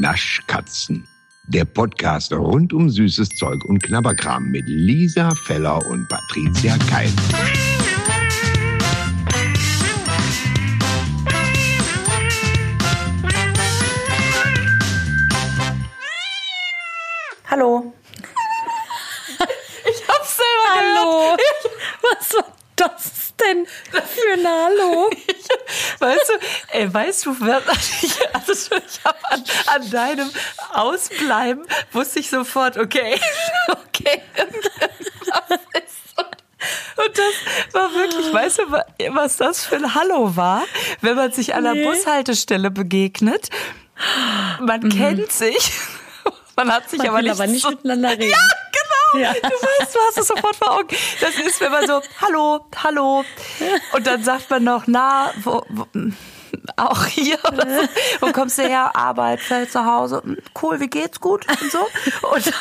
Naschkatzen. Der Podcast rund um süßes Zeug und Knabberkram mit Lisa Feller und Patricia Keil. Hallo. Ich hab's selber Hallo. gehört. Was war das denn für ein Hallo? Weißt du, ey, weißt du, ich, also ich habe an, an deinem Ausbleiben wusste ich sofort, okay, okay, irgendwas ist. Und das war wirklich, weißt du, wa- was das für ein Hallo war, wenn man sich an der Nee. Bushaltestelle begegnet. Man kennt sich, man hat sich Man aber nicht, aber nicht so, miteinander reden. Ja, genau. Ja. Du weißt, du hast es sofort vor Augen. Das ist, wenn man so, hallo, hallo. Und dann sagt man noch, na, wo, wo, auch hier oder so. Wo kommst du her? Arbeit, fällt zu Hause. Cool, wie geht's? Gut? Und so. Und,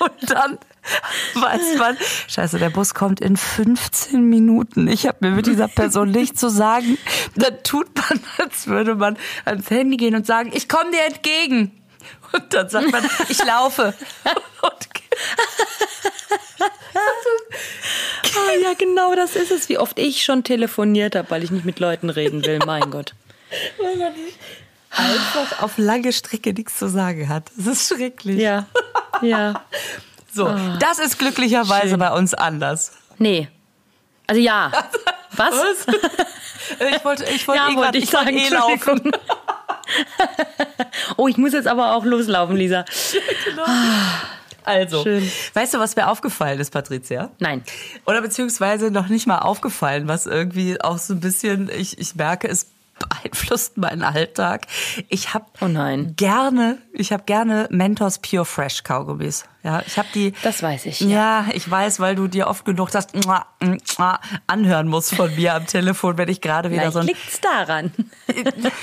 und dann weiß man, scheiße, der Bus kommt in 15 Minuten. Ich habe mir mit dieser Person nichts zu sagen. Dann tut man, als würde man ans Handy gehen und sagen, ich komme dir entgegen. Und dann sagt man, ich laufe. Und Ah, ja, genau das ist es. Wie oft ich schon telefoniert habe, weil ich nicht mit Leuten reden will. Mein Gott. Einfach auf lange Strecke nichts zu sagen hat. Das ist schrecklich. Ja, ja. So, das ist glücklicherweise Schön. bei uns anders. Nee. Also ja. Was? Ich wollte, ich wollte Ja, eh, wollte ich ich sagen, eh laufen. Oh, ich muss jetzt aber auch loslaufen, Lisa. Also, Schön. weißt du, was mir aufgefallen ist, Patricia? Nein. Oder beziehungsweise noch nicht mal aufgefallen, was irgendwie auch so ein bisschen, ich, ich merke, es beeinflusst meinen Alltag. Ich habe Oh nein. gerne, ich habe gerne Mentos Pure Fresh Kaugummis. Ja, ich habe die. Das weiß ich, Ja. ich weiß, weil du dir oft genug das mua anhören musst von mir am Telefon, wenn ich gerade wieder Vielleicht so ein liegt's daran.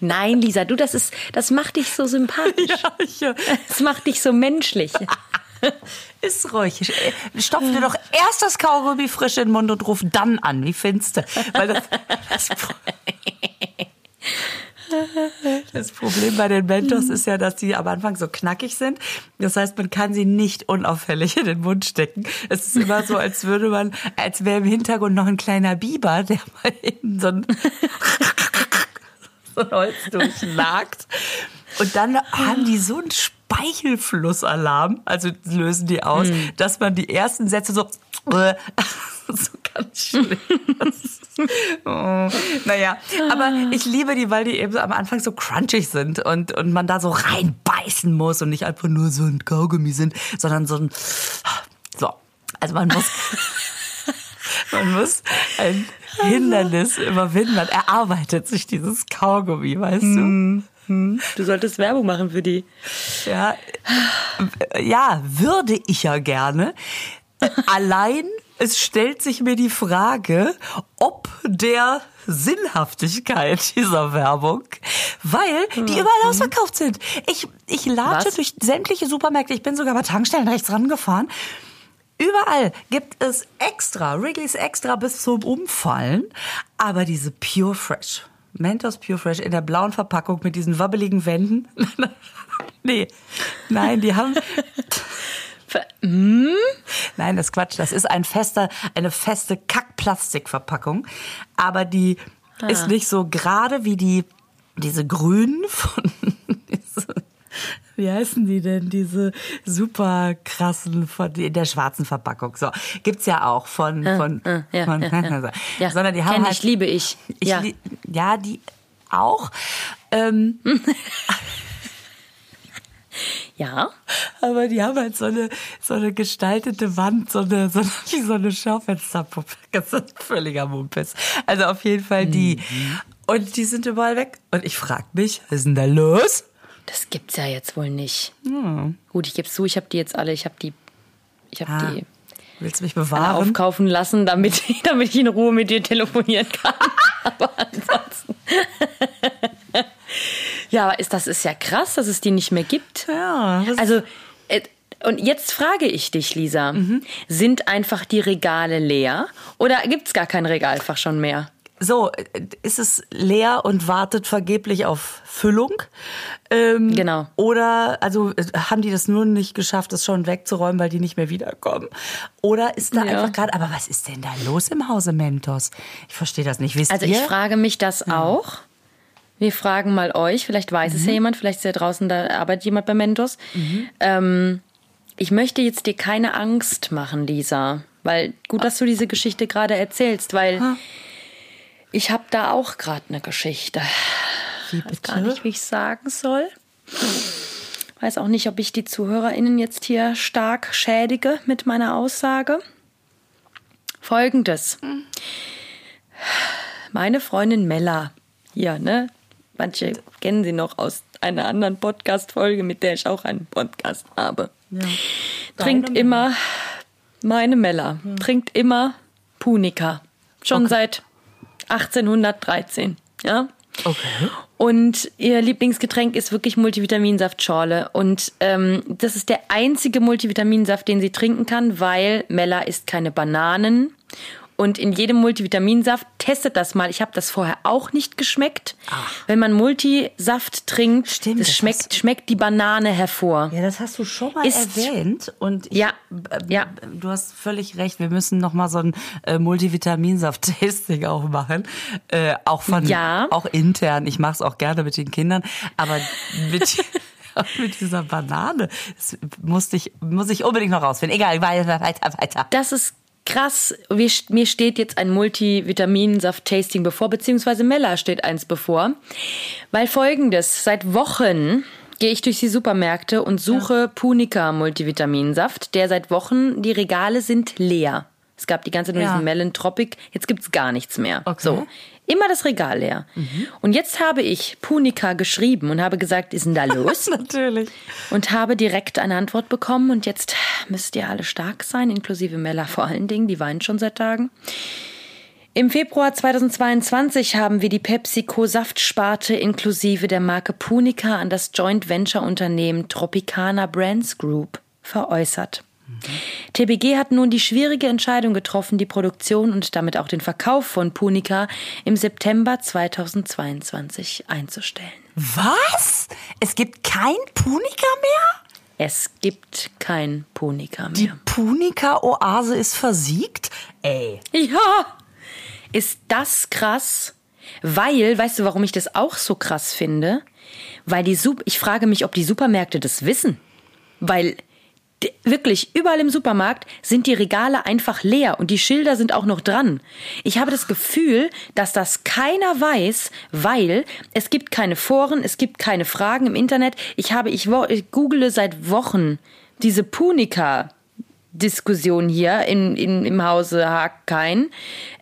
Nein, Lisa, du, das ist, das macht dich so sympathisch. ja, ich, äh, Das macht dich so menschlich. ist ruhig. Äh, Stopf dir doch erst das Kaugummi frisch in den Mund und ruf dann an. Wie findest du? Weil das, das, das Problem bei den Mentos ist ja, dass die am Anfang so knackig sind. Das heißt, man kann sie nicht unauffällig in den Mund stecken. Es ist immer so, als würde man, als wäre im Hintergrund noch ein kleiner Biber, der mal hinten so ein, so ein Holz durchnagt. Und dann haben die so einen Speichelflussalarm, also lösen die aus, dass man die ersten Sätze so, so ganz schlimm. oh, naja, aber ich liebe die, weil die eben so am Anfang so crunchig sind und, und man da so reinbeißen muss und nicht einfach nur so ein Kaugummi sind, sondern so ein, so. Also man muss, man muss ein Hindernis überwinden. Man erarbeitet sich dieses Kaugummi, weißt du? Du solltest Werbung machen für die. Ja, ja, würde ich ja gerne. Allein es stellt sich mir die Frage, ob der Sinnhaftigkeit dieser Werbung, weil die überall ausverkauft sind. Ich, ich latsche Was? durch sämtliche Supermärkte. Ich bin sogar bei Tankstellen rechts rangefahren. Überall gibt es extra, Wrigley's extra bis zum Umfallen, aber diese Pure Fresh, Mentos Pure Fresh in der blauen Verpackung mit diesen wabbeligen Wänden. nee, nein, die haben, nein, das ist Quatsch, das ist ein fester, eine feste Kackplastikverpackung, aber die ist nicht so gerade wie die, diese grünen von, wie heißen die denn, diese super krassen von in der schwarzen Verpackung. So, gibt's ja auch von von, äh, ja, von ja, ja. Ja, sondern die haben kenn halt ich, liebe ich. ich Ja. ja. ja, die auch. Ähm, Ja. aber die haben halt so eine, so eine gestaltete Wand, so eine, so eine, wie so eine Schaufensterpuppe. Das ist völliger Mumpis. Also auf jeden Fall die. Und die sind überall weg. Und ich frag mich, was ist denn da los? Das gibt's ja jetzt wohl nicht. Gut, ich gebe zu, ich habe die jetzt alle, ich habe die, ich habe Ah, die willst du mich bewahren? aufkaufen lassen, damit, damit ich in Ruhe mit dir telefonieren kann. Aber ansonsten. ja, aber ist, das ist ja krass, dass es die nicht mehr gibt. Ja, Also, äh, und jetzt frage ich dich, Lisa, Mhm. sind einfach die Regale leer oder gibt's gar kein Regalfach schon mehr? So, ist es leer und wartet vergeblich auf Füllung? Ähm, Genau. Oder, also haben die das nur nicht geschafft, das schon wegzuräumen, weil die nicht mehr wiederkommen? Oder ist da Ja. einfach gerade, aber was ist denn da los im Hause Mentos? Ich verstehe das nicht. Wisst Also ihr? ich frage mich das auch. Wir fragen mal euch, vielleicht weiß es ja jemand, vielleicht ist ja draußen, da arbeitet jemand bei Mentos. Ähm, ich möchte jetzt dir keine Angst machen, Lisa, weil gut, dass du diese Geschichte gerade erzählst, weil ich habe da auch gerade eine Geschichte. Wie Ich weiß gar nicht, wie ich sagen soll. Weiß auch nicht, ob ich die ZuhörerInnen jetzt hier stark schädige mit meiner Aussage. Folgendes. Meine Freundin Mella, hier, ne? Manche kennen sie noch aus einer anderen Podcast-Folge, mit der ich auch einen Podcast habe. Trinkt Deine immer, meine Mella, trinkt immer Punika. Schon seit 1813, ja? Okay. Und ihr Lieblingsgetränk ist wirklich Multivitaminsaftschorle. Und ähm, das ist der einzige Multivitaminsaft, den sie trinken kann, weil Mella isst keine Bananen. Und in jedem Multivitaminsaft, testet das mal, ich habe das vorher auch nicht geschmeckt. Wenn man Multisaft trinkt, Stimmt, das schmeckt, du- schmeckt die Banane hervor. Ja, das hast du schon mal Ist- erwähnt. Und ich, Ja, äh, ja. du hast völlig recht. Wir müssen noch mal so ein äh, Multivitaminsaft-Tasting auch machen. Äh, auch von, Ja. auch intern. Ich mache es auch gerne mit den Kindern. Aber mit, mit dieser Banane das musste ich, muss ich unbedingt noch rausfinden. Egal, weiter, weiter, weiter. Das ist krass. Mir steht jetzt ein Multivitaminsaft-Tasting bevor, beziehungsweise Mella steht eins bevor. Weil folgendes, seit Wochen gehe ich durch die Supermärkte und suche Punica Multivitaminsaft, der seit Wochen, die Regale sind leer. Es gab die ganze Zeit nur Ja. diesen Melon Tropic, jetzt gibt's gar nichts mehr. Okay. So. Immer das Regal leer. Und jetzt habe ich Punica geschrieben und habe gesagt, ist denn da los? Natürlich. und habe direkt eine Antwort bekommen. Und jetzt müsst ihr alle stark sein, inklusive Mella vor allen Dingen, die weint schon seit Tagen. Im Februar 2022 haben wir die PepsiCo-Saftsparte inklusive der Marke Punica an das Joint Venture-Unternehmen Tropicana Brands Group veräußert. TBG hat nun die schwierige Entscheidung getroffen, die Produktion und damit auch den Verkauf von Punica im September 2022 einzustellen. Was? Es gibt kein Punika mehr? Es gibt kein Punica Die mehr. Punika-Oase ist versiegt? Ey. Ja, ist das krass? Weil, weißt du, warum ich das auch so krass finde? Weil die Sup ich frage mich, ob die Supermärkte das wissen. Weil wirklich überall im Supermarkt sind die Regale einfach leer und die Schilder sind auch noch dran. Ich habe das Gefühl, dass das keiner weiß, weil es gibt keine Foren, es gibt keine Fragen im Internet. Ich habe ich, ich google seit Wochen diese Punika Diskussion hier in, in, im Hause Hakein.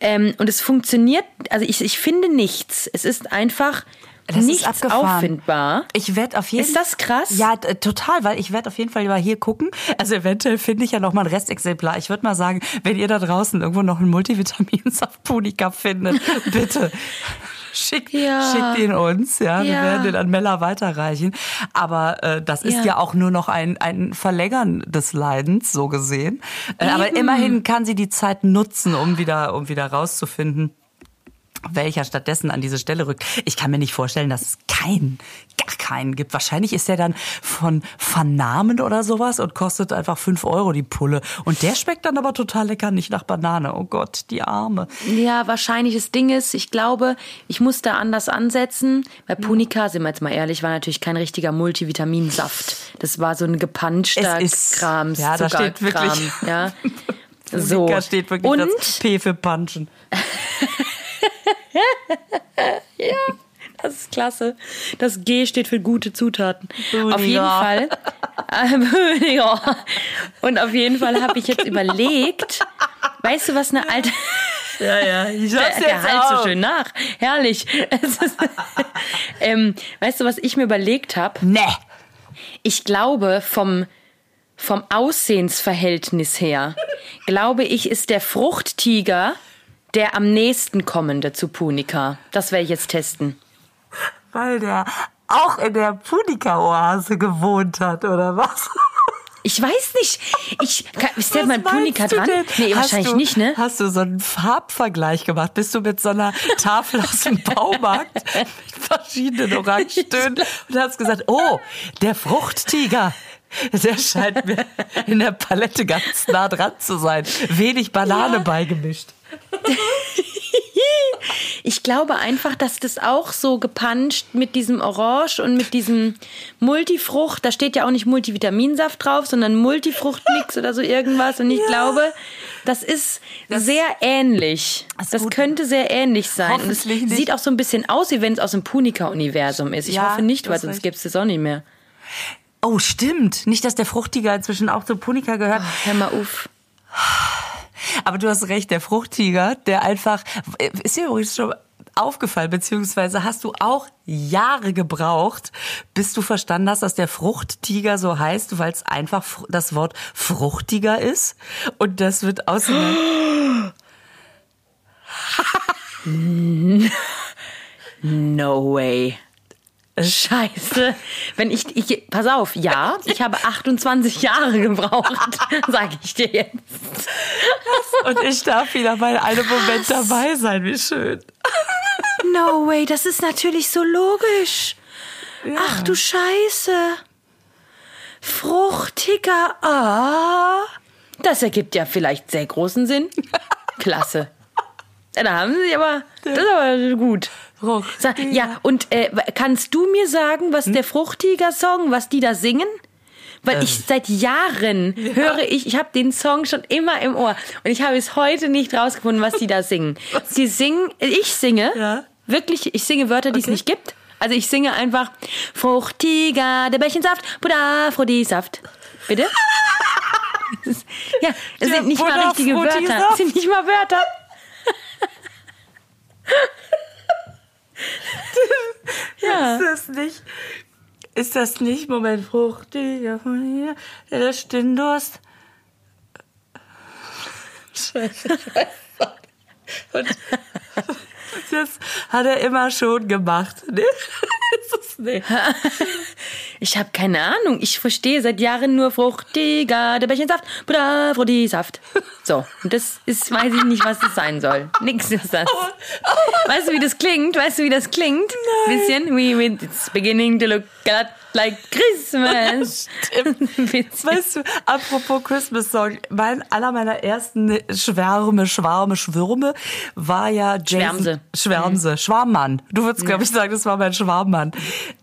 Ähm, und es funktioniert, also ich, ich finde nichts. Es ist einfach Das ist nichts abgefahren. auffindbar. Ich werde auf jeden Ist das krass? Ja, total, weil ich werde auf jeden Fall mal hier gucken. Also eventuell finde ich ja noch mal ein Restexemplar. Ich würde mal sagen, wenn ihr da draußen irgendwo noch einen Multivitaminsaft Punika findet, bitte schickt, Ja. schickt ihn uns. Ja, wir Ja. werden den an Mella weiterreichen. Aber äh, das ist Ja. ja auch nur noch ein, ein Verlängern des Leidens, so gesehen. Äh, aber immerhin kann sie die Zeit nutzen, um wieder, um wieder rauszufinden, welcher stattdessen an diese Stelle rückt. Ich kann mir nicht vorstellen, dass es keinen, gar keinen gibt. Wahrscheinlich ist der dann von Vernamen oder sowas und kostet einfach fünf Euro die Pulle. Und der schmeckt dann aber total lecker, nicht nach Banane. Oh Gott, die Arme. Ja, wahrscheinlich das Ding ist, ich glaube, ich muss da anders ansetzen. Weil Punika, sind wir jetzt mal ehrlich, war natürlich kein richtiger Multivitaminsaft. Das war so ein gepanschter ist- Krams, ja, da steht wirklich- Ja. So. Steht wirklich Und das P für Punchen. Das ist klasse. Das G steht für gute Zutaten. Böhniger. Auf jeden Fall. Äh. Und auf jeden Fall habe ich jetzt überlegt, weißt du, was eine alte. Ja, ja, ich Der, der halt so schön nach. Herrlich. Ist, ähm, weißt du, was ich mir überlegt habe? Nee. Ich glaube, vom, vom Aussehensverhältnis her, glaube ich, ist der Fruchttiger der am nächsten kommende zu Punika. Das werde ich jetzt testen. Weil der auch in der Punika-Oase gewohnt hat, oder was? Ich weiß nicht. Ich, ist der mal Punika dran? denn? Nee, Hast wahrscheinlich du, nicht, ne? Hast du so einen Farbvergleich gemacht? Bist du mit so einer Tafel aus dem Baumarkt mit verschiedenen Orangetönen und hast gesagt, oh, der Fruchttiger. Der scheint mir in der Palette ganz nah dran zu sein. Wenig Banane beigemischt. Ich glaube einfach, dass das auch so gepanscht mit diesem Orange und mit diesem Multifrucht, da steht ja auch nicht Multivitaminsaft drauf, sondern Multifruchtmix oder so irgendwas. Und ich glaube, das ist sehr ähnlich. Das Das könnte sehr ähnlich sein. Und es nicht. sieht auch so ein bisschen aus, wie wenn es aus dem Punika-Universum ist. Ich Ja, hoffe nicht, weil sonst gibt's es auch nicht mehr. Oh, stimmt. Nicht, dass der Fruchtiger inzwischen auch zu Punika gehört. Hör mal auf. Aber du hast recht, der Fruchttiger, der einfach, ist dir übrigens schon aufgefallen, beziehungsweise hast du auch Jahre gebraucht, bis du verstanden hast, dass der Fruchttiger so heißt, weil es einfach das Wort fruchtiger ist. Und das wird außer No way. Scheiße. Wenn ich, ich, pass auf, ja, ich habe 28 Jahre gebraucht, sage ich dir jetzt. und ich darf wieder bei einem Moment dabei sein. Wie schön. No way, das ist natürlich so logisch. Ach du Scheiße. Fruchtiger, ah. Das ergibt ja vielleicht sehr großen Sinn. Klasse. Ja, Da haben sie aber, das ist aber gut. Sag, ja, und äh, kannst du mir sagen, was der Fruchtiger-Song, was die da singen? Weil ich seit Jahren höre ich, ich habe den Song schon immer im Ohr und ich habe es heute nicht rausgefunden, was die da singen. Sie singen, ich singe, Ja. wirklich, ich singe Wörter, die es Okay. nicht gibt. Also ich singe einfach Fruchtiger, der Bällchensaft, Buddha, Frodi-Saft. Bitte? Ja, Der sind nicht mal richtige Wörter. Das sind nicht mal Wörter. Ja. Ist das nicht, ist das nicht, Moment, fruchtiger von hier, der Stinndurst? Scheiße, ich weiß nicht. Und das hat er immer schon gemacht. Ne? Es nicht. Ich habe keine Ahnung. Ich verstehe seit Jahren nur fruchtiger, der Bällchensaft, Buddha, Frodi-Saft. So, und das ist, weiß ich nicht, was das sein soll. Nix ist das. Weißt du, wie das klingt? Weißt du, wie das klingt? Bisschen, we, we, it's beginning to look a lot like Christmas. Bisschen. Weißt du, apropos Christmas Song, mein, einer meiner ersten Schwärme, Schwarme, Schwürme war ja Jason. Schwärmse. Schwärmse, Schwarmmann. Du würdest, glaube ich, sagen, das war mein Schwarmmann.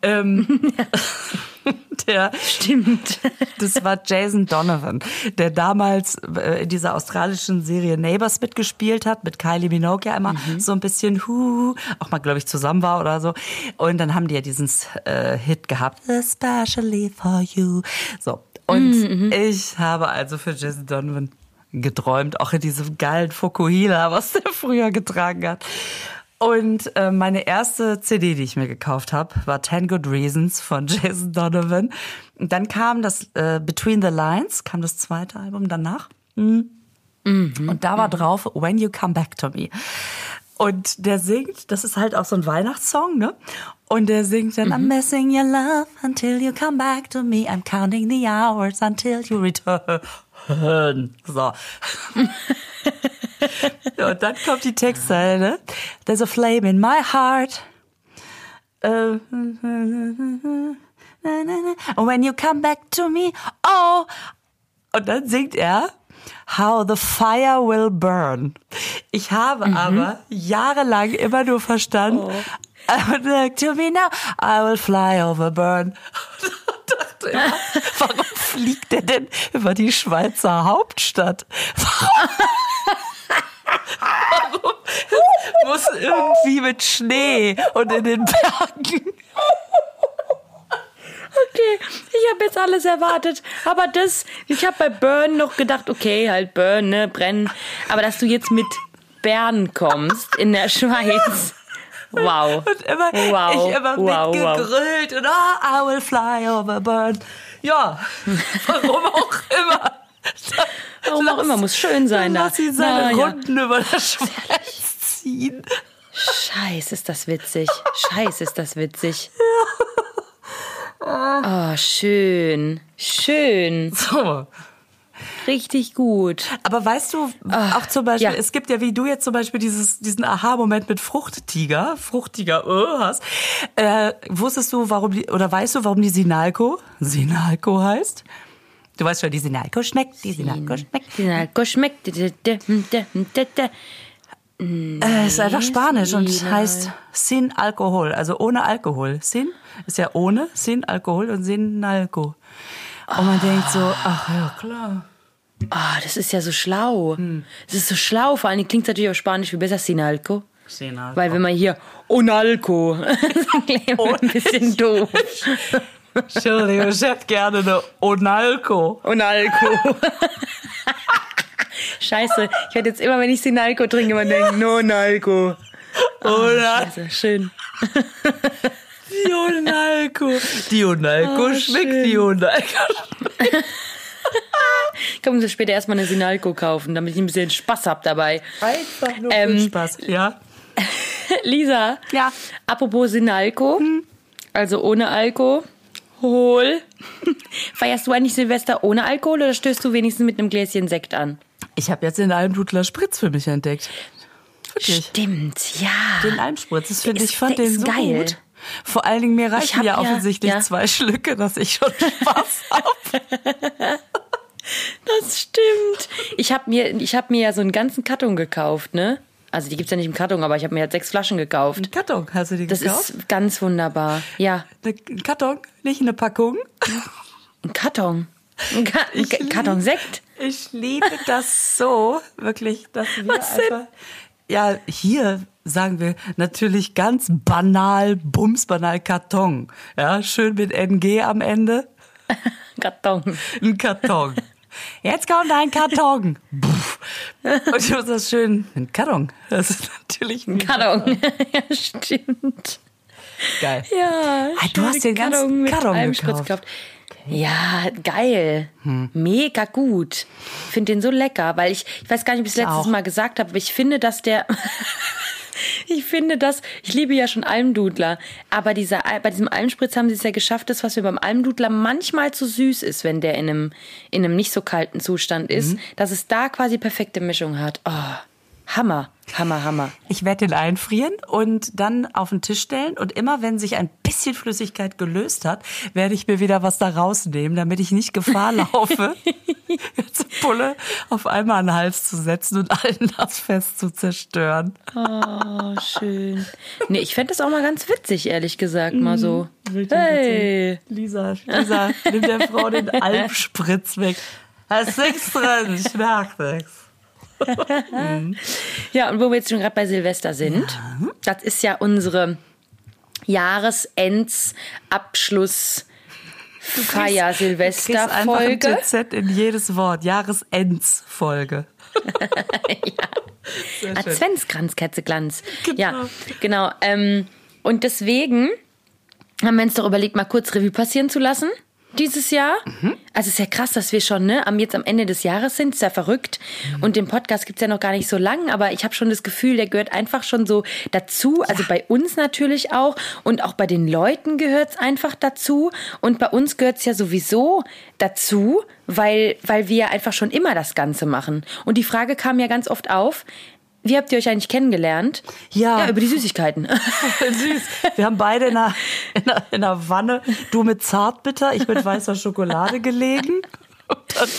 Ähm, der, Stimmt. das war Jason Donovan, der damals äh, in dieser australischen Serie Neighbors mitgespielt hat, mit Kylie Minogue ja immer so ein bisschen hu, auch mal, glaube ich, zusammen war oder so. Und dann haben die ja diesen äh, Hit gehabt, Especially for you. So. Und ich habe also für Jason Donovan geträumt, auch in diesem geilen Fukuhila, was der früher getragen hat. Und äh, meine erste CD, die ich mir gekauft habe, war 10 Good Reasons von Jason Donovan. Und dann kam das äh, Between the Lines, kam das zweite Album danach. Mhm. Und da war drauf When You Come Back to Me. Und der singt, das ist halt auch so ein Weihnachtssong, ne? Und der singt dann, I'm missing your love until you come back to me. I'm counting the hours until you return. So. Und dann kommt die Textzeile, ne? There's a flame in my heart. Uh, And when you come back to me, oh. Und dann singt er How the fire will burn. Ich habe aber jahrelang immer nur verstanden, I would like to me now, I will fly over burn. Dachte immer, warum fliegt er denn über die Schweizer Hauptstadt? Warum? Es muss irgendwie mit Schnee und in den Bergen. Okay, ich habe jetzt alles erwartet. Aber das, ich habe bei Burn noch gedacht, okay, halt Burn, ne, brennen. Aber dass du jetzt mit Bern kommst in der Schweiz. Wow. Und immer, Wow. ich immer Wow, wow. mitgegrölt und oh, I will fly over burn. Ja, warum auch immer. Warum auch immer, muss schön sein da. Lass ihn seine Na ja. Runden über der Schweiz ziehen. Scheiß, ist das witzig. Scheiß, ist das witzig. Oh, schön. Schön. So. Richtig gut. Aber weißt du, auch zum Beispiel, ja. es gibt ja, wie du jetzt zum Beispiel dieses, diesen Aha-Moment mit Fruchttiger, Fruchttiger äh, hast. Äh, wusstest du, warum die, oder weißt du, warum die Sinalco Sinalco heißt? Du weißt schon, die Sinalco schmeckt, die Sinalco schmeckt. Sinalco schmeckt. Äh, ist einfach Spanisch und heißt Sin Alkohol, also ohne Alkohol. Sin ist ja ohne, Sin Alkohol und Sinalco. Und man denkt so, ach ja, klar. Ah, das ist ja so schlau. Das ist so schlau. Vor Dingen klingt es natürlich auf Spanisch wie besser Sinalco. Sinalco. Weil wenn man hier Onalco, immer ein bisschen doof. Entschuldigung, ich hätte gerne eine Onalco. Onalco. Scheiße, ich werde jetzt immer, wenn ich Sinalco trinke, immer denken, no Nalco. Oder Also schön. die Onalco. Die Onalco Oh, schmeckt, schön. die Onalco. Kommen Sie später erstmal eine Sinalco kaufen, damit ich ein bisschen Spaß hab dabei. Einfach nur Ähm, Spaß. Ja. Lisa. Ja. Apropos Sinalco, also ohne Alkohol. Feierst du eigentlich Silvester ohne Alkohol oder stößt du wenigstens mit einem Gläschen Sekt an? Ich habe jetzt den Almdudler Spritz für mich entdeckt. Wirklich. Stimmt, ja. Den Almspritz, das finde ich, fand den so geil. gut. Vor allen Dingen, mir reichen ja ja- offensichtlich ja. zwei Schlücke, dass ich schon Spaß habe. Das stimmt. Ich habe mir, ich hab mir ja so einen ganzen Karton gekauft, ne? Also die gibt's ja nicht im Karton, aber ich habe mir halt sechs Flaschen gekauft. Ein Karton, hast du die Das gekauft? ist ganz wunderbar. Ja, Ein Karton, nicht eine Packung. ein Karton. Ein, Ka ein Ka- lieb- Karton Sekt. Ich liebe das so, wirklich, dass wir Was einfach. Ja, hier sagen wir natürlich ganz banal, bumsbanal Karton. Ja, schön mit NG am Ende. Karton. Ein Karton. Jetzt kommt ein Karton. Und ich muss das schön. Ein Karton. Das ist natürlich ein Karton. ja, stimmt. Geil. Ja, Ah, du hast den ganzen Karton mit Karton Almspritz gekauft. Ja, geil. Mega gut. Finde den so lecker, weil ich, ich weiß gar nicht, ob ich Ich letztes auch. Mal gesagt habe, aber ich finde, dass der. ich finde das, ich liebe ja schon Almdudler, aber dieser, bei diesem Almspritz haben sie es ja geschafft, das, was mir beim Almdudler manchmal zu süß ist, wenn der in einem, in einem nicht so kalten Zustand ist, Mhm. dass es da quasi perfekte Mischung hat. Oh, Hammer, Hammer, Hammer. Ich werde den einfrieren und dann auf den Tisch stellen. Und immer wenn sich ein bisschen Flüssigkeit gelöst hat, werde ich mir wieder was da rausnehmen, damit ich nicht Gefahr laufe, jetzt Pulle auf einmal an den Hals zu setzen und allen das fest zu zerstören. Oh, schön. Nee, ich fände das auch mal ganz witzig, ehrlich gesagt, mal so. Richtig Hey. Lisa, Lisa, nimm der Frau den Alpspritz weg. Da ist nichts drin, ich merk nichts. Ja, und wo wir jetzt schon gerade bei Silvester sind, das ist ja unsere Jahresends-Abschluss Feier Silvester Folge. TZ in jedes Wort. Jahresends-Folge. Sehr schön. Adventskranz, Ketzeglanz. Genau. Ja, genau. Ähm, und deswegen haben wir uns doch überlegt, mal kurz Revue passieren zu lassen. Dieses Jahr. Mhm. Also es ist ja krass, dass wir schon ne, am, jetzt am Ende des Jahres sind. Ist ja verrückt. Mhm. Und den Podcast gibt's ja noch gar nicht so lang, aber ich habe schon das Gefühl, der gehört einfach schon so dazu. Also bei uns natürlich auch. Und auch bei den Leuten gehört's einfach dazu. Und bei uns gehört's ja sowieso dazu, weil, weil wir ja einfach schon immer das Ganze machen. Und die Frage kam ja ganz oft auf. Wie habt ihr euch eigentlich kennengelernt? Ja. Ja, über die Süßigkeiten. Süß. Wir haben beide in einer, in, einer, in einer Wanne, du mit Zartbitter, ich mit weißer Schokolade gelegen. Dann,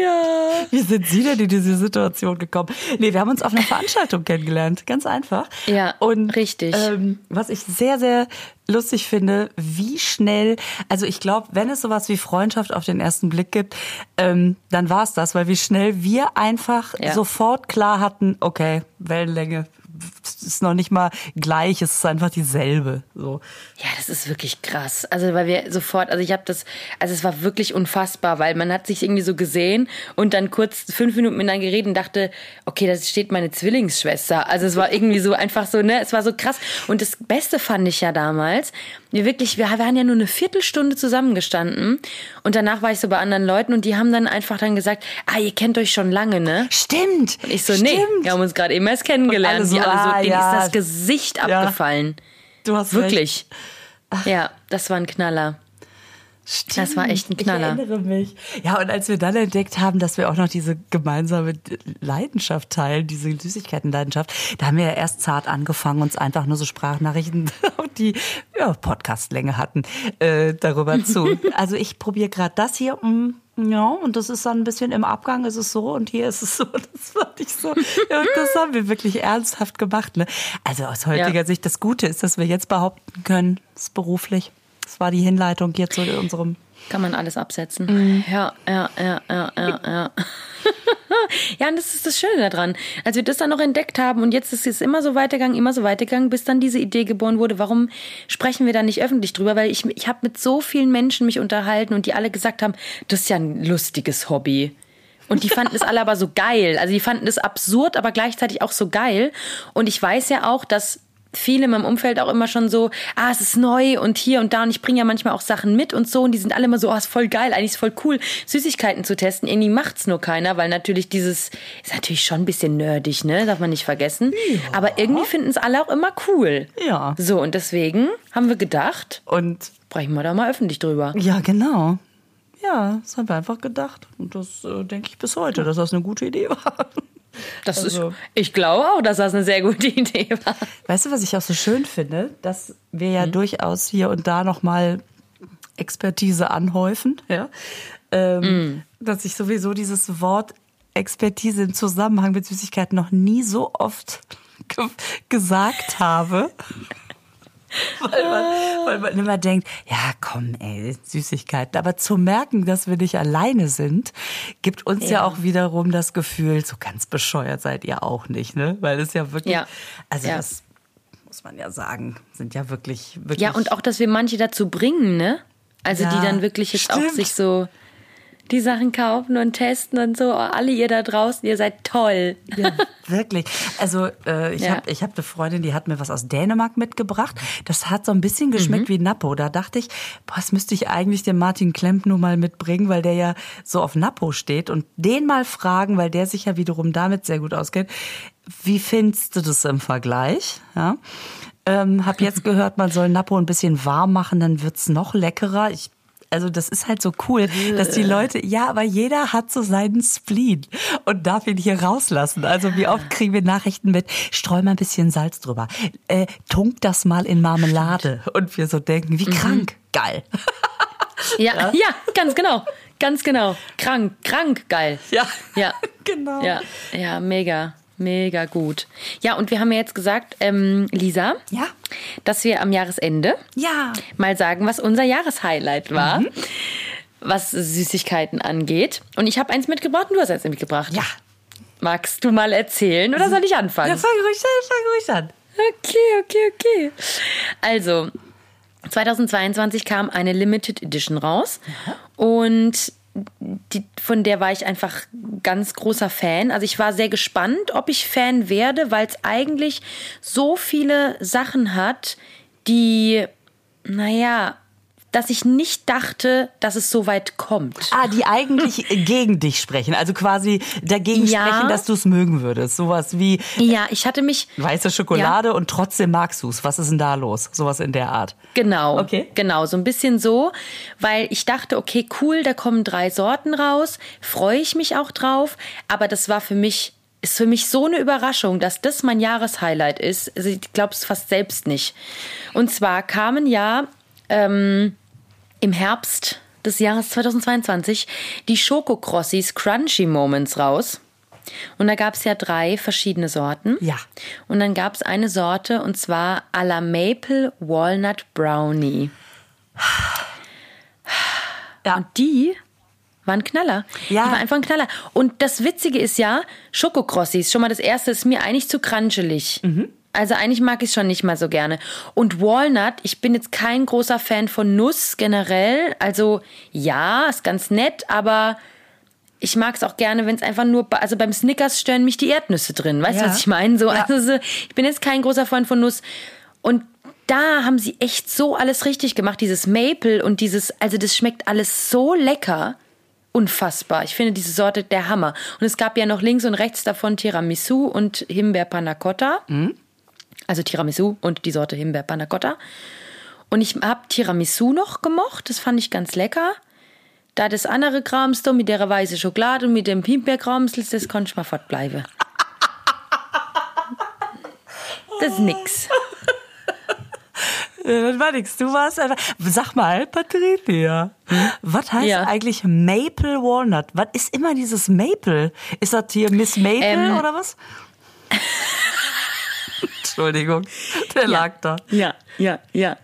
ja. wie sind Sie denn in diese Situation gekommen? Nee, wir haben uns auf einer Veranstaltung kennengelernt, ganz einfach. Ja, Und, richtig. Ähm, was ich sehr, sehr lustig finde, wie schnell, also ich glaube, wenn es sowas wie Freundschaft auf den ersten Blick gibt, ähm, dann war es das, weil wie schnell wir einfach Ja. sofort klar hatten, okay, Wellenlänge ist noch nicht mal gleich, es ist einfach dieselbe. So. Ja, das ist wirklich krass. Also weil wir sofort, also ich habe das, also es war wirklich unfassbar, weil man hat sich irgendwie so gesehen und dann kurz fünf Minuten miteinander geredet und dachte, okay, da steht meine Zwillingsschwester. Also es war irgendwie so einfach so, ne, es war so krass. Und das Beste fand ich ja damals, wir wirklich, wir waren ja nur eine Viertelstunde zusammengestanden und danach war ich so bei anderen Leuten und die haben dann einfach dann gesagt, ah, ihr kennt euch schon lange, ne? Stimmt. Ich so, Stimmt. nee, wir haben uns gerade eben erst kennengelernt. Und alle so, die alle so, ah, denen ja. ist das Gesicht Ja. abgefallen. Du hast recht. Wirklich. Ja, das war ein Knaller. Stimmt, Das war echt ein Knaller. Ich erinnere mich. Ja, und als wir dann entdeckt haben, dass wir auch noch diese gemeinsame Leidenschaft teilen, diese Süßigkeitenleidenschaft, da haben wir ja erst zart angefangen, uns einfach nur so Sprachnachrichten, die ja, Podcastlänge hatten, äh, darüber zu. Also ich probiere gerade das hier. Mm, ja, und das ist dann ein bisschen im Abgang ist es so und hier ist es so. Das fand ich so. Das haben wir wirklich ernsthaft gemacht. Ne? Also aus heutiger Ja. Sicht, das Gute ist, dass wir jetzt behaupten können, es ist beruflich. Das war die Hinleitung hier zu unserem. Kann man alles absetzen. Mhm. Ja, ja, ja, ja, ja, ja. ja, und das ist das Schöne daran. Als wir das dann noch entdeckt haben und jetzt ist es immer so weitergegangen, immer so weitergegangen, bis dann diese Idee geboren wurde, warum sprechen wir da nicht öffentlich drüber? Weil ich, ich habe mit so vielen Menschen mich unterhalten und die alle gesagt haben, das ist ja ein lustiges Hobby. Und die fanden es alle aber so geil. Also die fanden es absurd, aber gleichzeitig auch so geil. Und ich weiß ja auch, dass viele in meinem Umfeld auch immer schon so, ah, es ist neu und hier und da und ich bringe ja manchmal auch Sachen mit und so und die sind alle immer so, ah, ist voll geil, eigentlich ist voll cool, Süßigkeiten zu testen. Irgendwie macht's nur keiner, weil natürlich dieses, ist natürlich schon ein bisschen nerdig, ne, darf man nicht vergessen. Aber irgendwie finden es alle auch immer cool. Ja. So, und deswegen haben wir gedacht, Und sprechen wir da mal öffentlich drüber. ja, genau. Ja, das haben wir einfach gedacht. Und das äh, denke ich bis heute, dass das eine gute Idee war. Das Also- ist, ich glaube auch, dass das eine sehr gute Idee war. Weißt du, was ich auch so schön finde? Dass wir ja durchaus hier und da nochmal Expertise anhäufen. Ja? Ähm, Dass ich sowieso dieses Wort Expertise im Zusammenhang mit Süßigkeiten noch nie so oft ge gesagt habe. Weil man, weil man immer denkt, ja komm ey, Süßigkeiten. Aber zu merken, dass wir nicht alleine sind, gibt uns ja, Ja. auch wiederum das Gefühl, so ganz bescheuert seid ihr auch nicht, ne? Weil es ja wirklich, Ja. also Ja. das muss man ja sagen, sind ja wirklich, wirklich. Ja, und auch, dass wir manche dazu bringen, ne? Also die dann wirklich jetzt auch stimmt. sich so die Sachen kaufen und testen und so. Alle ihr da draußen, ihr seid toll. Ja, wirklich. Also äh, ich Ja. habe ich hab eine Freundin, die hat mir was aus Dänemark mitgebracht. Das hat so ein bisschen geschmeckt Mhm. wie Nappo. Da dachte ich, boah, das müsste ich eigentlich dem Martin Klemp nur mal mitbringen, weil der ja so auf Nappo steht und den mal fragen, weil der sich ja wiederum damit sehr gut auskennt. Wie findest du das im Vergleich? Ja. Ähm, hab jetzt gehört, man soll Nappo ein bisschen warm machen, dann wird's noch leckerer. Ich also das ist halt so cool, dass die Leute, ja, aber jeder hat so seinen Spleen und darf ihn hier rauslassen. Also wie oft kriegen wir Nachrichten mit, streu mal ein bisschen Salz drüber, äh, tunk das mal in Marmelade. Und wir so denken, wie krank, geil. Ja, ja, ganz genau. Ganz genau. Krank, krank, geil. Ja, Ja. genau. Ja, ja, mega, mega gut. Ja, und wir haben ja jetzt gesagt, ähm, Lisa, Ja. Dass wir am Jahresende Ja. mal sagen, was unser Jahreshighlight war, was Süßigkeiten angeht. Und ich habe eins mitgebracht und du hast eins mitgebracht. Ja. Magst du mal erzählen oder soll ich anfangen? Ja, fang ruhig an, fang ruhig an. Okay, okay, okay. Also, 2022 kam eine Limited Edition raus und die, von der war ich einfach ganz großer Fan. Also ich war sehr gespannt, ob ich Fan werde, weil es eigentlich so viele Sachen hat, die, naja, dass ich nicht dachte, dass es so weit kommt. Ah, die eigentlich gegen dich sprechen. Also quasi dagegen Ja. sprechen, dass du es mögen würdest. Sowas wie Ja, ich hatte mich weiße Schokolade und trotzdem magst du es. Was ist denn da los? Sowas in der Art. Genau. Okay. Genau, so ein bisschen so, weil ich dachte, okay, cool, da kommen drei Sorten raus, freue ich mich auch drauf, aber das war für mich ist für mich so eine Überraschung, dass das mein Jahreshighlight ist. Also ich glaube es fast selbst nicht. Und zwar kamen ja ähm, im Herbst des Jahres 2022 die Schokokrossis Crunchy Moments raus. Und da gab es ja drei verschiedene Sorten. Ja. Und dann gab es eine Sorte und zwar à la Maple Walnut Brownie. Ja. Und die waren Knaller. Ja. Die war einfach ein Knaller. Und das Witzige ist ja, Schokokrossis, schon mal das erste, ist mir eigentlich zu kranschelig. Also eigentlich mag ich es schon nicht mal so gerne. Und Walnut, ich bin jetzt kein großer Fan von Nuss generell. Also ja, ist ganz nett, aber ich mag es auch gerne, wenn es einfach nur, also beim Snickers stören mich die Erdnüsse drin. Weißt du, Ja. was ich meine? So, Ja. also so, ich bin jetzt kein großer Freund von Nuss. Und da haben sie echt so alles richtig gemacht. Dieses Maple und dieses, also das schmeckt alles so lecker. Unfassbar. Ich finde diese Sorte der Hammer. Und es gab ja noch links und rechts davon Tiramisu und Himbeer Panna Cotta. Also Tiramisu und die Sorte Himbeer Panna Cotta. Und ich habe Tiramisu noch gemocht, das fand ich ganz lecker. Da das andere Krams da mit der weißen Schokolade und mit dem Himbeerkramsel, das konnte ich mal fortbleiben. Das ist nix. Das war nix. Du warst einfach. Sag mal, Patricia, was heißt Ja. eigentlich Maple Walnut? Was ist immer dieses Maple? Ist das hier Miss Maple Ähm. oder was? Entschuldigung, der lag da. Ja, ja, ja.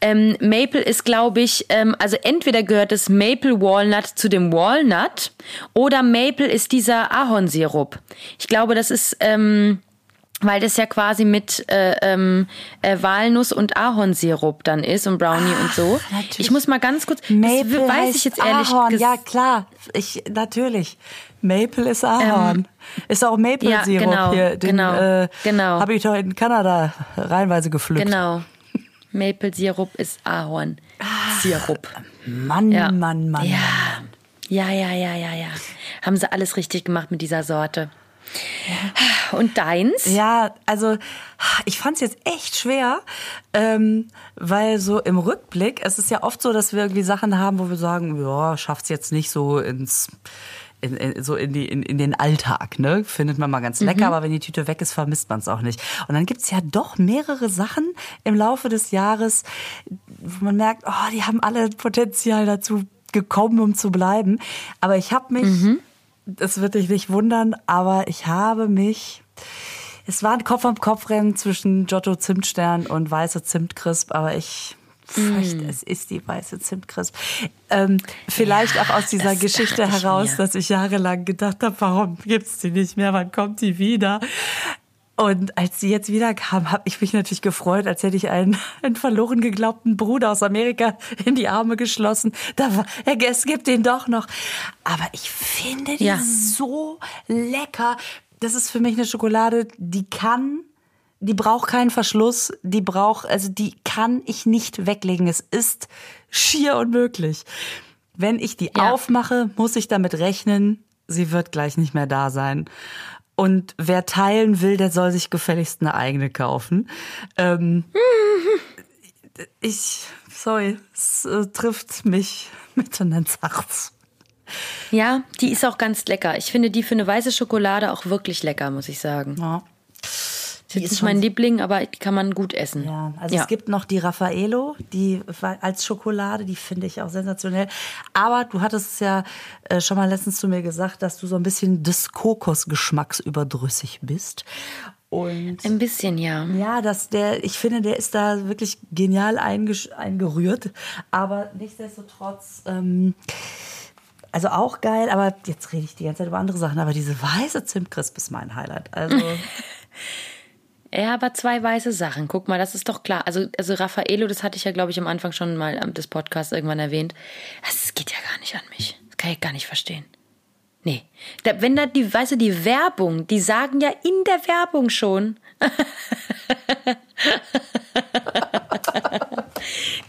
Ähm, Maple ist, glaube ich, ähm, also entweder gehört das Maple Walnut zu dem Walnut oder Maple ist dieser Ahornsirup. Ich glaube, das ist, ähm, weil das ja quasi mit äh, ähm, äh, Walnuss und Ahornsirup dann ist und Brownie und so. natürlich. Ich muss mal ganz kurz, Maple das weiß ich jetzt ehrlich Ahorn. Ja, klar. Ich, natürlich. Maple ist Ahorn. ist auch Maple Ähm, ja, Sirup genau, hier. Den, genau, äh, genau. Habe ich doch in Kanada reihenweise gepflückt. Genau. Maple Sirup ist Ahornsirup. Mann, Ja. Mann, Mann. Ja. Mann. Ja, ja, ja, ja, ja. Haben sie alles richtig gemacht mit dieser Sorte. Und deins? Ja, also ich fand es jetzt echt schwer, ähm, weil so im Rückblick, es ist ja oft so, dass wir irgendwie Sachen haben, wo wir sagen, ja, schafft's jetzt nicht so ins in, in, so in, die, in, in den Alltag, ne? Findet man mal ganz lecker, aber wenn die Tüte weg ist, vermisst man es auch nicht. Und dann gibt's ja doch mehrere Sachen im Laufe des Jahres, wo man merkt, oh, die haben alle Potenzial dazu gekommen, um zu bleiben. Aber ich habe mich, das wird dich nicht wundern, aber ich habe mich es war ein Kopf am Kopf Rennen zwischen Giotto Zimtstern und weiße Zimtcrisp, aber ich fürchte, Mm. es ist die weiße Zimtcrisp. Ähm, vielleicht auch aus dieser Geschichte heraus, mir. dass ich jahrelang gedacht habe, warum gibt's die nicht mehr, wann kommt die wieder? Und als sie jetzt wieder kam, habe ich mich natürlich gefreut, als hätte ich einen, einen verloren geglaubten Bruder aus Amerika in die Arme geschlossen. Da war, es gibt den doch noch. Aber ich finde die Ja. so lecker. Das ist für mich eine Schokolade, die kann, die braucht keinen Verschluss, die braucht, also die kann ich nicht weglegen. Es ist schier unmöglich. Wenn ich die Ja. aufmache, muss ich damit rechnen, sie wird gleich nicht mehr da sein. Und wer teilen will, der soll sich gefälligst eine eigene kaufen. Ähm, ich, sorry, es äh, trifft mich mitten ins Herz. Ja, die ist auch ganz lecker. Ich finde die für eine weiße Schokolade auch wirklich lecker, muss ich sagen. Ja. Die ist nicht mein Liebling, aber die kann man gut essen. Ja, also es gibt noch die Raffaello, die als Schokolade, die finde ich auch sensationell. Aber du hattest es ja äh, schon mal letztens zu mir gesagt, dass du so ein bisschen des Kokosgeschmacks überdrüssig bist. Und Ein bisschen, ja. ja, dass der, ich finde, der ist da wirklich genial eingerührt. Aber nichtsdestotrotz, ähm, also auch geil, aber jetzt rede ich die ganze Zeit über andere Sachen. Aber diese weiße Zimtcrisp ist mein Highlight. Also Ja, aber zwei weiße Sachen. Guck mal, das ist doch klar. Also, also Raffaello, das hatte ich ja, glaube ich, am Anfang schon mal ähm, des Podcasts irgendwann erwähnt. Das geht ja gar nicht an mich. Das kann ich gar nicht verstehen. Nee. Da, wenn da die, weißt du, die Werbung, die sagen ja in der Werbung schon.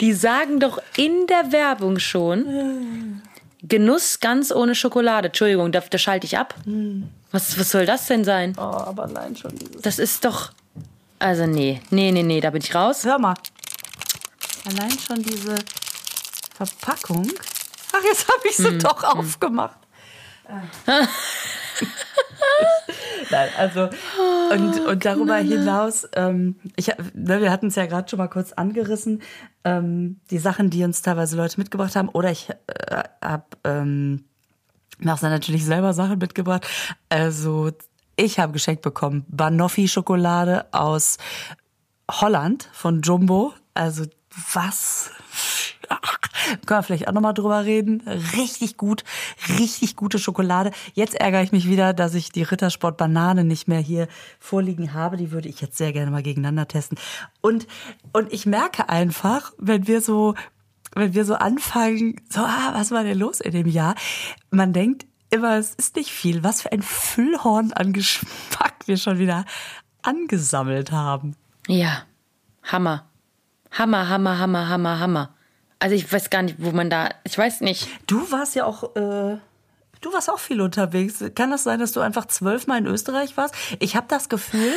die sagen doch in der Werbung schon. Genuss ganz ohne Schokolade. Entschuldigung, da, da schalte ich ab. Was, was soll das denn sein? oh, aber allein schon dieses. Das ist doch. Also, nee. Nee, nee, nee, da bin ich raus. Hör mal. Allein schon diese Verpackung. Ach, jetzt habe ich sie doch aufgemacht. Ah. Nein, also und, und darüber hinaus, ähm, ich, ne, wir hatten es ja gerade schon mal kurz angerissen, ähm, die Sachen, die uns teilweise Leute mitgebracht haben, oder ich äh, habe ähm, mir auch dann natürlich selber Sachen mitgebracht. Also ich habe geschenkt bekommen Banoffee-Schokolade aus Holland von Jumbo. Also was? Können wir vielleicht auch nochmal drüber reden. Richtig gut, richtig gute Schokolade. Jetzt ärgere ich mich wieder, dass ich die Rittersport Banane nicht mehr hier vorliegen habe. Die würde ich jetzt sehr gerne mal gegeneinander testen. Und, und ich merke einfach, wenn wir so, wenn wir so anfangen, so, ah, was war denn los in dem Jahr? Man denkt immer, es ist nicht viel. Was für ein Füllhorn an Geschmack wir schon wieder angesammelt haben. Ja. Hammer. Hammer, Hammer, Hammer, Hammer, Hammer. Also, ich weiß gar nicht, wo man da. Ich weiß nicht. Du warst ja auch, äh, du warst auch viel unterwegs. Kann das sein, dass du einfach zwölfmal in Österreich warst? Ich habe das Gefühl,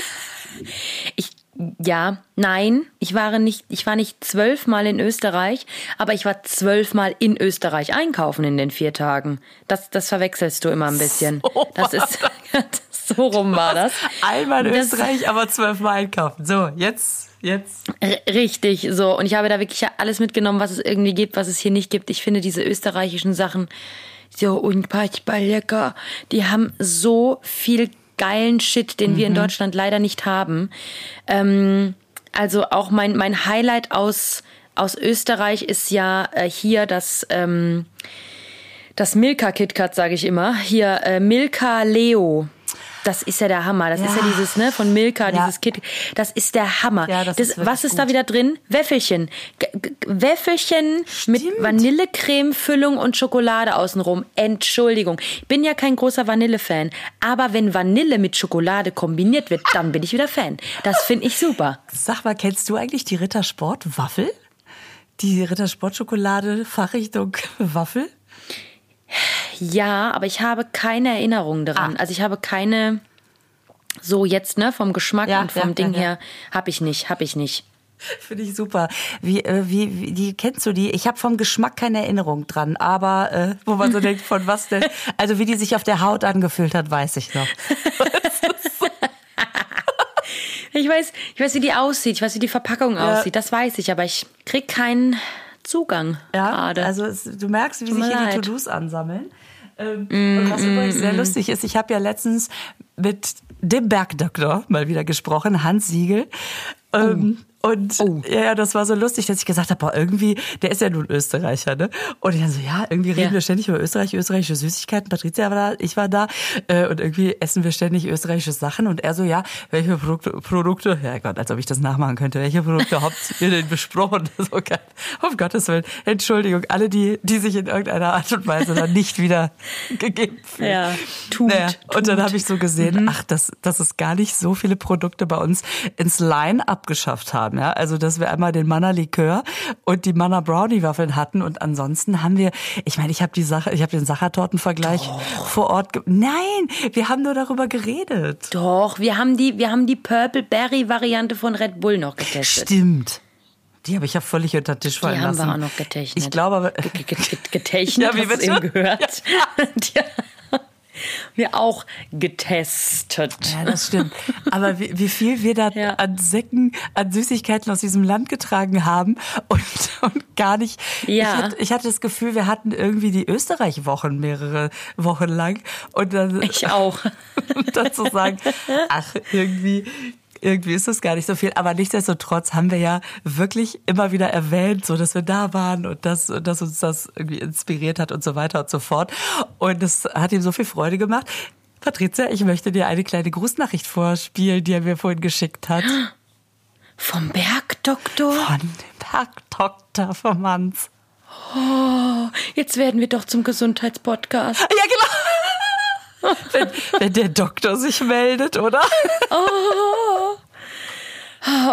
Ich, Ja, nein, ich war nicht, ich war nicht zwölfmal in Österreich, aber ich war zwölfmal in Österreich einkaufen in den vier Tagen. Das, das verwechselst du immer ein bisschen. So das ist so rum war das. Einmal in Das- Österreich, aber zwölfmal einkaufen. So, jetzt, jetzt. Richtig, so. Und ich habe da wirklich alles mitgenommen, was es irgendwie gibt, was es hier nicht gibt. Ich finde diese österreichischen Sachen so unpackbar lecker. Die haben so viel geilen Shit, den wir in Deutschland leider nicht haben. Ähm, also auch mein, mein Highlight aus, aus Österreich ist ja äh, hier das, ähm, das Milka KitKat, sage ich immer. Hier äh, Milka Leo. Das ist ja der Hammer. Das ist ja Ja. dieses, ne, von Milka, Ja. dieses Kit. Das ist der Hammer. Ja, das das ist was ist da gut. wieder drin? Wäffelchen. G Wäffelchen mit Vanillecreme-Füllung und Schokolade außenrum. Entschuldigung. Ich bin ja kein großer Vanille-Fan. Aber wenn Vanille mit Schokolade kombiniert wird, dann bin ich wieder Fan. Das finde ich super. Sag mal, kennst du eigentlich die Rittersport Waffel? Die Rittersport-Schokolade, Fachrichtung Waffel? Ja, aber ich habe keine Erinnerung daran. Ah. Also ich habe keine, so jetzt, ne, vom Geschmack Ja, und vom ja, Ding ja, her, habe ich nicht, habe ich nicht. Finde ich super. Wie, äh, wie, wie die kennst du die? Ich habe vom Geschmack keine Erinnerung dran, aber äh, wo man so denkt, von was denn? Also wie die sich auf der Haut angefühlt hat, weiß ich noch. Ich weiß, ich weiß, wie die aussieht, ich weiß, wie die Verpackung Ja. aussieht, das weiß ich, aber ich krieg keinen Zugang Ja, gerade. also es, du merkst, wie Tut sich hier die leid. Mm, To-Dos ansammeln. Ähm, und was übrigens sehr lustig ist, ich habe ja letztens mit dem Bergdoktor mal wieder gesprochen, Hans Siegel. Ähm, Und Oh. ja, das war so lustig, dass ich gesagt habe, boah, irgendwie, der ist ja nun Österreicher, ne? Und ich dann so, ja, irgendwie reden Ja. wir ständig über Österreich, österreichische Süßigkeiten. Patricia war da, ich war da äh, und irgendwie essen wir ständig österreichische Sachen. Und er so, ja, welche Produkte, Produkte ja Gott, als ob ich das nachmachen könnte, welche Produkte habt ihr denn besprochen? So geil. Um Gottes Willen, Entschuldigung, alle, die, die sich in irgendeiner Art und Weise dann nicht wieder gegeben fühlen. Ja, tut, Naja, und dann tut. habe ich so gesehen, ach, dass, dass es gar nicht so viele Produkte bei uns ins Line abgeschafft haben. Ja? Also, dass wir einmal den Manna Likör und die Manna Brownie Waffeln hatten und ansonsten haben wir, ich meine, ich habe die Sache, ich habe den Sachertortenvergleich vor Ort. ge- Nein, wir haben nur darüber geredet. Doch, wir haben die, wir haben die Purple Berry Variante von Red Bull noch getestet. Stimmt. Die habe ich ja völlig unter den Tisch Die fallen haben lassen. wir auch noch getechnet. Ich glaube aber. Ge- ge- ge- Getechnet, Ja, wie hast du eben gehört. Die haben wir auch getestet. Ja, das stimmt. Aber wie, wie viel wir da Ja. an Säcken, an Süßigkeiten aus diesem Land getragen haben und, und gar nicht. Ja. Ich, hatte, ich hatte das Gefühl, wir hatten irgendwie die Österreich-Wochen mehrere Wochen lang. Und dann, Ich auch. und dann zu sagen, ach, irgendwie. Irgendwie ist das gar nicht so viel, aber nichtsdestotrotz haben wir ja wirklich immer wieder erwähnt, so dass wir da waren und dass, dass uns das irgendwie inspiriert hat und so weiter und so fort. Und es hat ihm so viel Freude gemacht. Patricia, ich möchte dir eine kleine Grußnachricht vorspielen, die er mir vorhin geschickt hat. Vom Bergdoktor? Von dem Bergdoktor vom Manns. Jetzt werden wir doch zum Gesundheitspodcast. Ja, genau. Wenn, wenn der Doktor sich meldet, oder? Ah,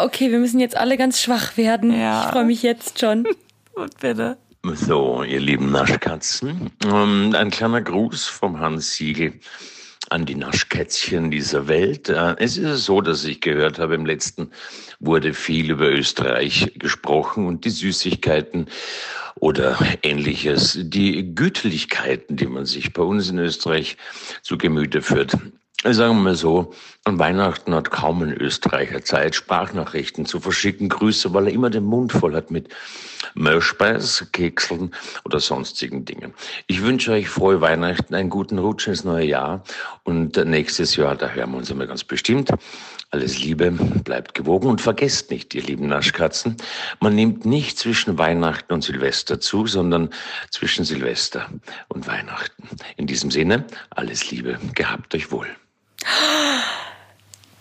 Okay, wir müssen jetzt alle ganz schwach werden. Ja. Ich freue mich jetzt schon. Und bitte. So, ihr lieben Naschkatzen, ähm, ein kleiner Gruß vom Hans Siegel an die Naschkätzchen dieser Welt. Äh, Es ist so, dass ich gehört habe, im letzten wurde viel über Österreich gesprochen und die Süßigkeiten oder ähnliches, die Gütlichkeiten, die man sich bei uns in Österreich zu Gemüte führt. Sagen wir mal so, an Weihnachten hat kaum ein Österreicher Zeit, Sprachnachrichten zu verschicken, Grüße, weil er immer den Mund voll hat mit Möschspeis, Kekseln oder sonstigen Dingen. Ich wünsche euch frohe Weihnachten, einen guten Rutsch ins neue Jahr und nächstes Jahr, da hören wir uns immer ganz bestimmt. Alles Liebe, bleibt gewogen und vergesst nicht, ihr lieben Naschkatzen, man nimmt nicht zwischen Weihnachten und Silvester zu, sondern zwischen Silvester und Weihnachten. In diesem Sinne, alles Liebe, gehabt euch wohl.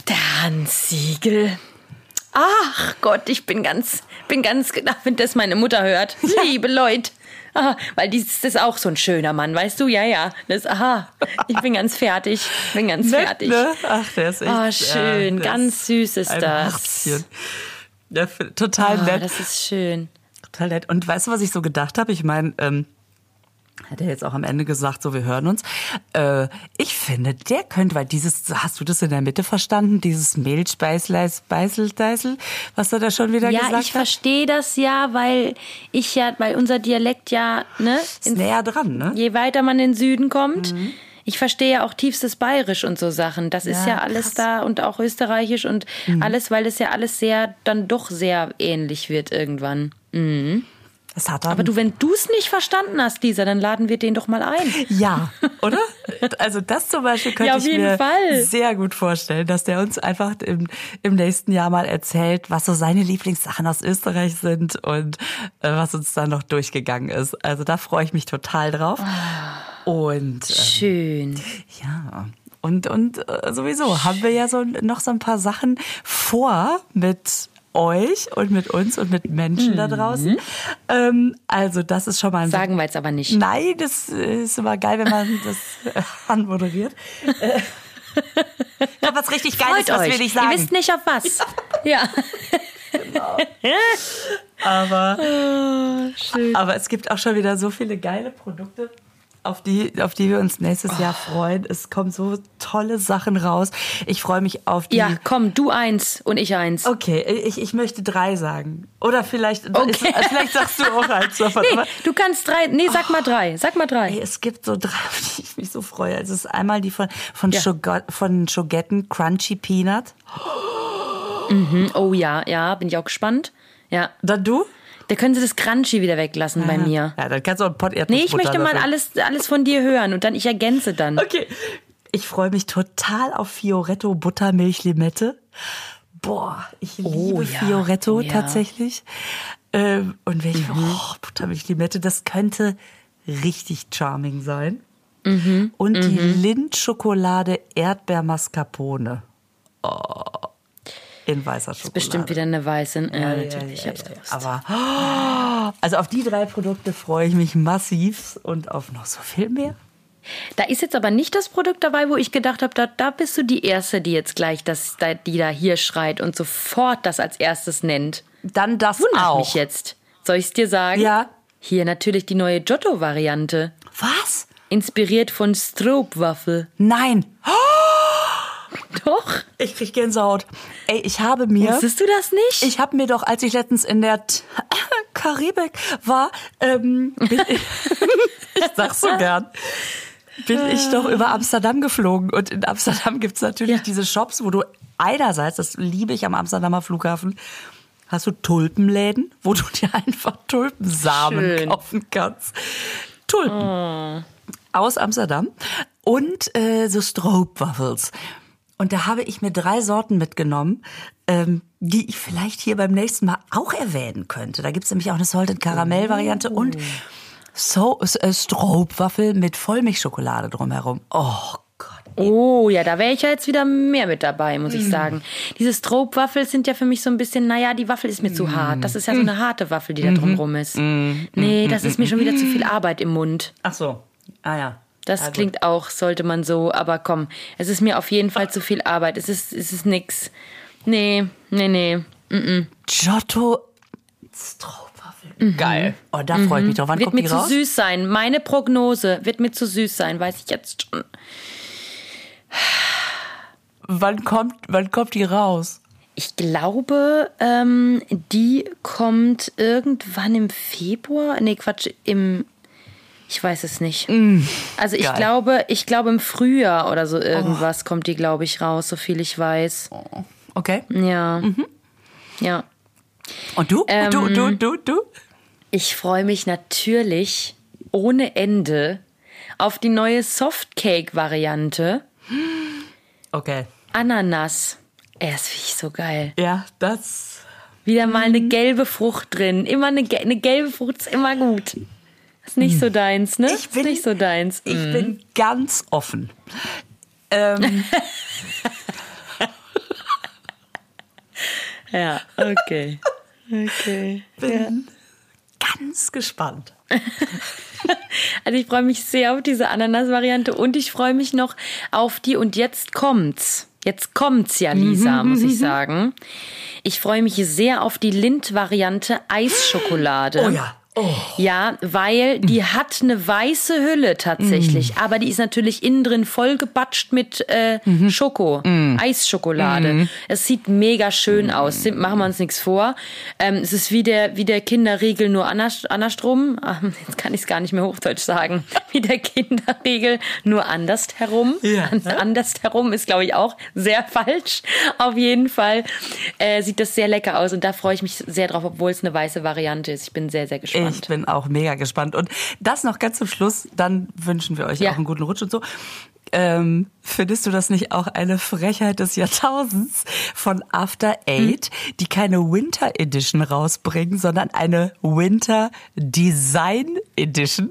Der Hans Siegel. Ach Gott, ich bin ganz, bin ganz, ach, wenn das meine Mutter hört. Liebe Leute. Ah, weil dies das ist auch so ein schöner Mann, weißt du? Ja, ja. Das, aha, ich bin ganz fertig. Bin ganz Nett, fertig. ne? Ach, der ist echt. Ah, schön, der ganz süß ist das. Ja, total Ah, nett. das ist schön. Total nett. Und weißt du, was ich so gedacht habe? Ich meine, ähm, Hat er jetzt auch am Ende gesagt, so wir hören uns. Äh, ich finde, der könnte, weil dieses, hast du das in der Mitte verstanden, dieses Mehlspeisleis, Beiseldeisel, was er da schon wieder Ja, gesagt ich hat? verstehe das ja, weil ich ja, weil unser Dialekt ja, ne, Ist ins- näher dran, ne? je weiter man in den Süden kommt. Ich verstehe ja auch tiefstes Bayerisch und so Sachen. Das ist Ja, ja alles krass. da und auch österreichisch und alles, weil es ja alles sehr, dann doch sehr ähnlich wird irgendwann. Das hat er. Aber du, wenn du es nicht verstanden hast, Lisa, dann laden wir den doch mal ein. Ja, oder? Also das zum Beispiel könnte Ja, auf ich mir Fall. sehr gut vorstellen, dass der uns einfach im, im nächsten Jahr mal erzählt, was so seine Lieblingssachen aus Österreich sind und äh, was uns dann noch durchgegangen ist. Also da freue ich mich total drauf. Und äh, Schön. ja, und, und äh, sowieso haben wir ja so noch so ein paar Sachen vor mit euch und mit uns und mit Menschen da draußen. Ähm, also das ist schon mal ein Sagen wir jetzt aber nicht. Nein, das ist immer geil, wenn man das anmoderiert. Ich hab was richtig Geiles, Freut was euch. will ich sagen. Ihr wisst nicht auf was. Ja. aber, aber es gibt auch schon wieder so viele geile Produkte, auf die, auf die wir uns nächstes Jahr freuen. Es kommen so tolle Sachen raus. Ich freue mich auf die. Ja, komm, du eins und ich eins. Okay, ich, ich möchte drei sagen. Oder vielleicht, Okay. ist, vielleicht sagst du auch eins davon. Nee, du kannst drei. Nee, sag mal drei. Sag mal drei. Ey, es gibt so drei, auf die ich mich so freue. Es ist einmal die von, von, Ja. Schogot, von Schogetten Crunchy Peanut. Oh ja, ja, bin ich auch gespannt. Ja. Dann du? Da können sie das Crunchy wieder weglassen bei mir. Ja, dann kannst du auch einen Pott Nee, Erdnussbutter ich möchte mal dafür. alles, alles von dir hören und dann ich ergänze dann. Okay. Ich freue mich total auf Fioretto Buttermilch Limette. Boah, ich liebe Oh ja, Fioretto ja. Mhm. tatsächlich. Ähm, und welche oh, Buttermilch Limette, das könnte richtig charming sein. Mhm. Und die Lindt-Schokolade Erdbeer Mascarpone. Oh, in weißer Schokolade. Bestimmt wieder eine weiße. Ja, Ja, natürlich, ich ja, hab's ja, ja. gewusst. Aber oh, also auf die drei Produkte freue ich mich massiv und auf noch so viel mehr. Da ist jetzt aber nicht das Produkt dabei, wo ich gedacht habe, da, da bist du die Erste, die jetzt gleich das, da- die da hier schreit und sofort das als erstes nennt. Dann das Wundert auch. mich jetzt. Soll ich es dir sagen? Ja. Hier natürlich die neue Giotto-Variante. Was? Inspiriert von Stroopwaffel. Nein. Doch. Ich krieg Gänsehaut. Ey, ich habe mir, Wusstest du das nicht? ich habe mir doch, als ich letztens in der T Karibik war, ähm, bin ich, ich sag's so gern, bin ich doch über Amsterdam geflogen. Und in Amsterdam gibt's natürlich Ja. diese Shops, wo du einerseits, das liebe ich am Amsterdamer Flughafen, hast du Tulpenläden, wo du dir einfach Tulpensamen Schön. kaufen kannst. Tulpen. Aus Amsterdam. Und äh, so Stroopwafels. Und da habe ich mir drei Sorten mitgenommen, ähm, die ich vielleicht hier beim nächsten Mal auch erwähnen könnte. Da gibt's nämlich auch eine Salted Caramel Variante und so äh, Stroopwaffel mit Vollmilchschokolade drumherum. Oh Gott. Oh, ja, da wäre ich ja jetzt wieder mehr mit dabei, muss ich sagen. Diese Stroopwaffel sind ja für mich so ein bisschen, naja, die Waffel ist mir zu hart. Das ist ja so eine harte Waffel, die da drumrum ist. Nee, das ist mir schon wieder zu viel Arbeit im Mund. Ach so. Ah ja. Das Ja, gut. klingt auch, sollte man so, aber komm, es ist mir auf jeden Fall zu viel Arbeit. Es ist, es ist nix. Nee, nee, nee. Giotto Stroopwaffel. Geil. Oh, da freue ich mich drauf. Wann Wird kommt die mir zu raus? süß sein. Meine Prognose wird mir zu süß sein, weiß ich jetzt schon. Wann kommt, wann kommt die raus? Ich glaube, ähm, die kommt irgendwann im Februar. Nee, Quatsch, im. Ich weiß es nicht. also ich geil. glaube, ich glaube im Frühjahr oder so irgendwas kommt die, glaube ich, raus, so viel ich weiß. Okay. Ja. Ja. Und du? Ähm, du, du, du, du? Ich freue mich natürlich ohne Ende auf die neue Softcake-Variante. Okay. Ananas. Ey, das finde ich so geil. Ja, das. Wieder mal eine gelbe Frucht drin. Immer eine, eine gelbe Frucht ist immer gut. Ist nicht so deins, ne? Ich bin- ist nicht so deins. Ich bin ganz offen. Ähm, Ja, okay. Okay. bin ganz gespannt. Also ich freue mich sehr auf diese Ananas-Variante und ich freue mich noch auf die und jetzt kommt's. Jetzt kommt's ja, Lisa, muss ich sagen. Ich freue mich sehr auf die Lind-Variante Eisschokolade. Oh ja, Ja, weil die hat eine weiße Hülle tatsächlich, aber die ist natürlich innen drin vollgebatscht mit äh, Schoko, Eisschokolade. Es sieht mega schön aus, Sind- machen wir uns nichts vor. Ähm, es ist wie der, wie der Kinderriegel nur anders, andersrum. Ah, Jetzt kann ich es gar nicht mehr hochdeutsch sagen. Wie der Kinderriegel nur anders herum. Ja. Anders herum ist, glaube ich, auch sehr falsch. Auf jeden Fall äh, sieht das sehr lecker aus und da freue ich mich sehr drauf, obwohl es eine weiße Variante ist. Ich bin sehr, sehr gespannt. Ich bin auch mega gespannt. Und das noch ganz zum Schluss, dann wünschen wir euch Ja. auch einen guten Rutsch und so. Ähm, findest du das nicht auch eine Frechheit des Jahrtausends von After Eight, die keine Winter Edition rausbringen, sondern eine Winter Design Edition?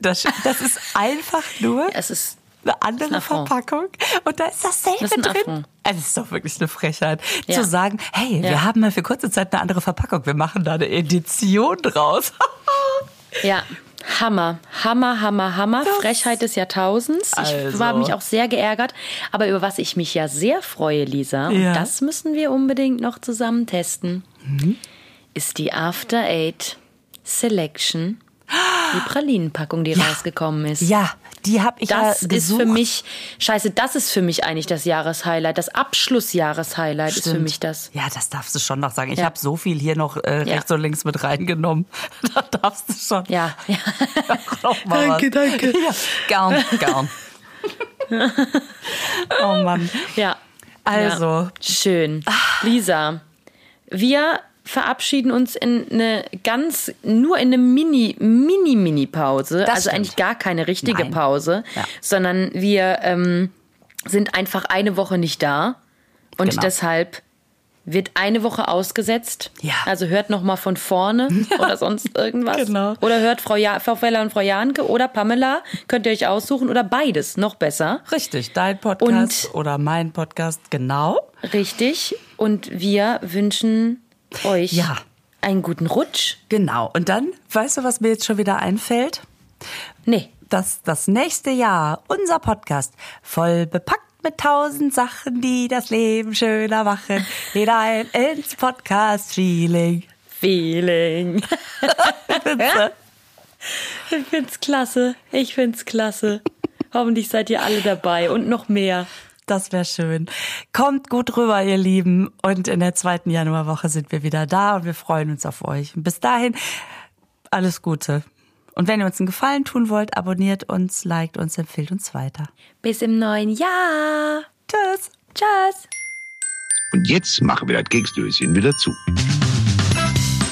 Das, das ist einfach nur Es ist eine andere ein Affront. Verpackung und da ist dasselbe Das ist drin. Affront. Es ist doch wirklich eine Frechheit, Ja. zu sagen, hey, wir Ja. haben mal für kurze Zeit eine andere Verpackung, wir machen da eine Edition draus. Ja, Hammer, Hammer, Hammer, Hammer. Frechheit des Jahrtausends. Ich Also. war mich auch sehr geärgert. Aber über was ich mich ja sehr freue, Lisa, Ja. und das müssen wir unbedingt noch zusammen testen, Mhm. ist die After Eight Selection. Die Pralinenpackung, die rausgekommen ist. Ja, die habe ich Das ja ist für mich, scheiße, das ist für mich eigentlich das Jahreshighlight. Das Abschlussjahreshighlight ist für mich das. Ja, das darfst du schon noch sagen. Ich Ja. habe so viel hier noch äh, Ja. rechts und links mit reingenommen. Da darfst du schon. Ja, ja. Danke, danke. Ja, gern, gern. oh Mann. Ja. Also. Schön. Lisa, wir verabschieden uns in eine ganz, nur in eine Mini, Mini, Mini-Pause. Also stimmt. eigentlich gar keine richtige Nein. Pause, Ja. sondern wir ähm, sind einfach eine Woche nicht da. Und Genau. deshalb wird eine Woche ausgesetzt. Ja. Also hört noch mal von vorne oder sonst irgendwas. Genau. Oder hört Frau, ja Frau Feller und Frau Janke oder Pamela. Könnt ihr euch aussuchen. Oder beides, noch besser. Richtig, dein Podcast Und- oder mein Podcast, genau. Richtig. Und wir wünschen euch Ja. einen guten Rutsch. Genau. Und dann, weißt du, was mir jetzt schon wieder einfällt? Nee. Dass das nächste Jahr unser Podcast voll bepackt mit tausend Sachen, die das Leben schöner machen, hinein ins Podcast-Feeling. Feeling. ich find's klasse. Ich find's klasse. Hoffentlich seid ihr alle dabei und noch mehr. Das wäre schön. Kommt gut rüber, ihr Lieben. Und in der zweiten Januarwoche sind wir wieder da und wir freuen uns auf euch. Und bis dahin, alles Gute. Und wenn ihr uns einen Gefallen tun wollt, abonniert uns, liked uns, empfiehlt uns weiter. Bis im neuen Jahr. Tschüss. Tschüss. Und jetzt machen wir das Keksdöschen wieder zu.